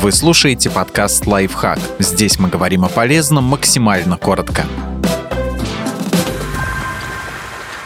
Вы слушаете подкаст «Лайфхак». Здесь мы говорим о полезном максимально коротко.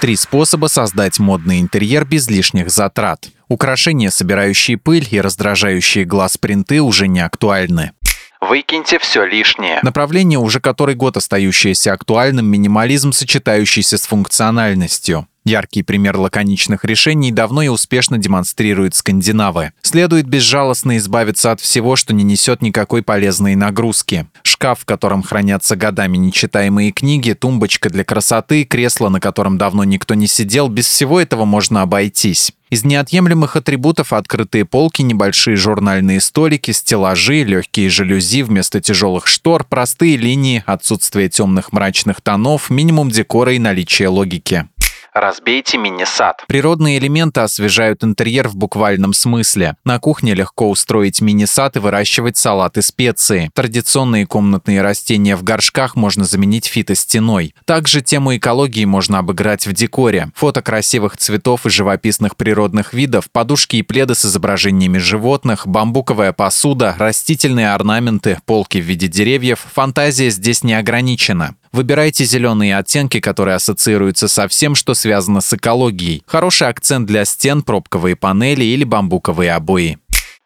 Три способа создать модный интерьер без лишних затрат. Украшения, собирающие пыль и раздражающие глаз принты уже не актуальны. Выкиньте все лишнее. Направление, уже который год остающееся актуальным, минимализм, сочетающийся с функциональностью. Яркий пример лаконичных решений давно и успешно демонстрируют скандинавы. Следует безжалостно избавиться от всего, что не несет никакой полезной нагрузки. Шкаф, в котором хранятся годами нечитаемые книги, тумбочка для красоты, кресло, на котором давно никто не сидел, без всего этого можно обойтись. Из неотъемлемых атрибутов открытые полки, небольшие журнальные столики, стеллажи, легкие жалюзи вместо тяжелых штор, простые линии, отсутствие темных мрачных тонов, минимум декора и наличие логики. Разбейте мини-сад. Природные элементы освежают интерьер в буквальном смысле. На кухне легко устроить мини-сад и выращивать салат и специи. Традиционные комнатные растения в горшках можно заменить фитостеной. Также тему экологии можно обыграть в декоре. Фото красивых цветов и живописных природных видов, подушки и пледы с изображениями животных, бамбуковая посуда, растительные орнаменты, полки в виде деревьев. Фантазия здесь не ограничена. Выбирайте зеленые оттенки, которые ассоциируются со всем, что связано с экологией. Хороший акцент для стен, пробковые панели или бамбуковые обои.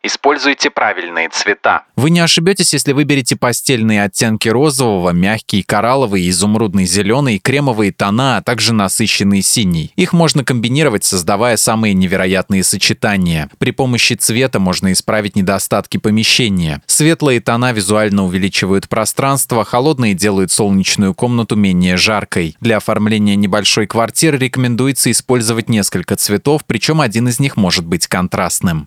Используйте правильные цвета. Вы не ошибетесь, если выберете постельные оттенки розового, мягкий, коралловый, изумрудный, зеленый, кремовые тона, а также насыщенный синий. Их можно комбинировать, создавая самые невероятные сочетания. При помощи цвета можно исправить недостатки помещения. Светлые тона визуально увеличивают пространство, холодные делают солнечную комнату менее жаркой. Для оформления небольшой квартиры рекомендуется использовать несколько цветов, причем один из них может быть контрастным.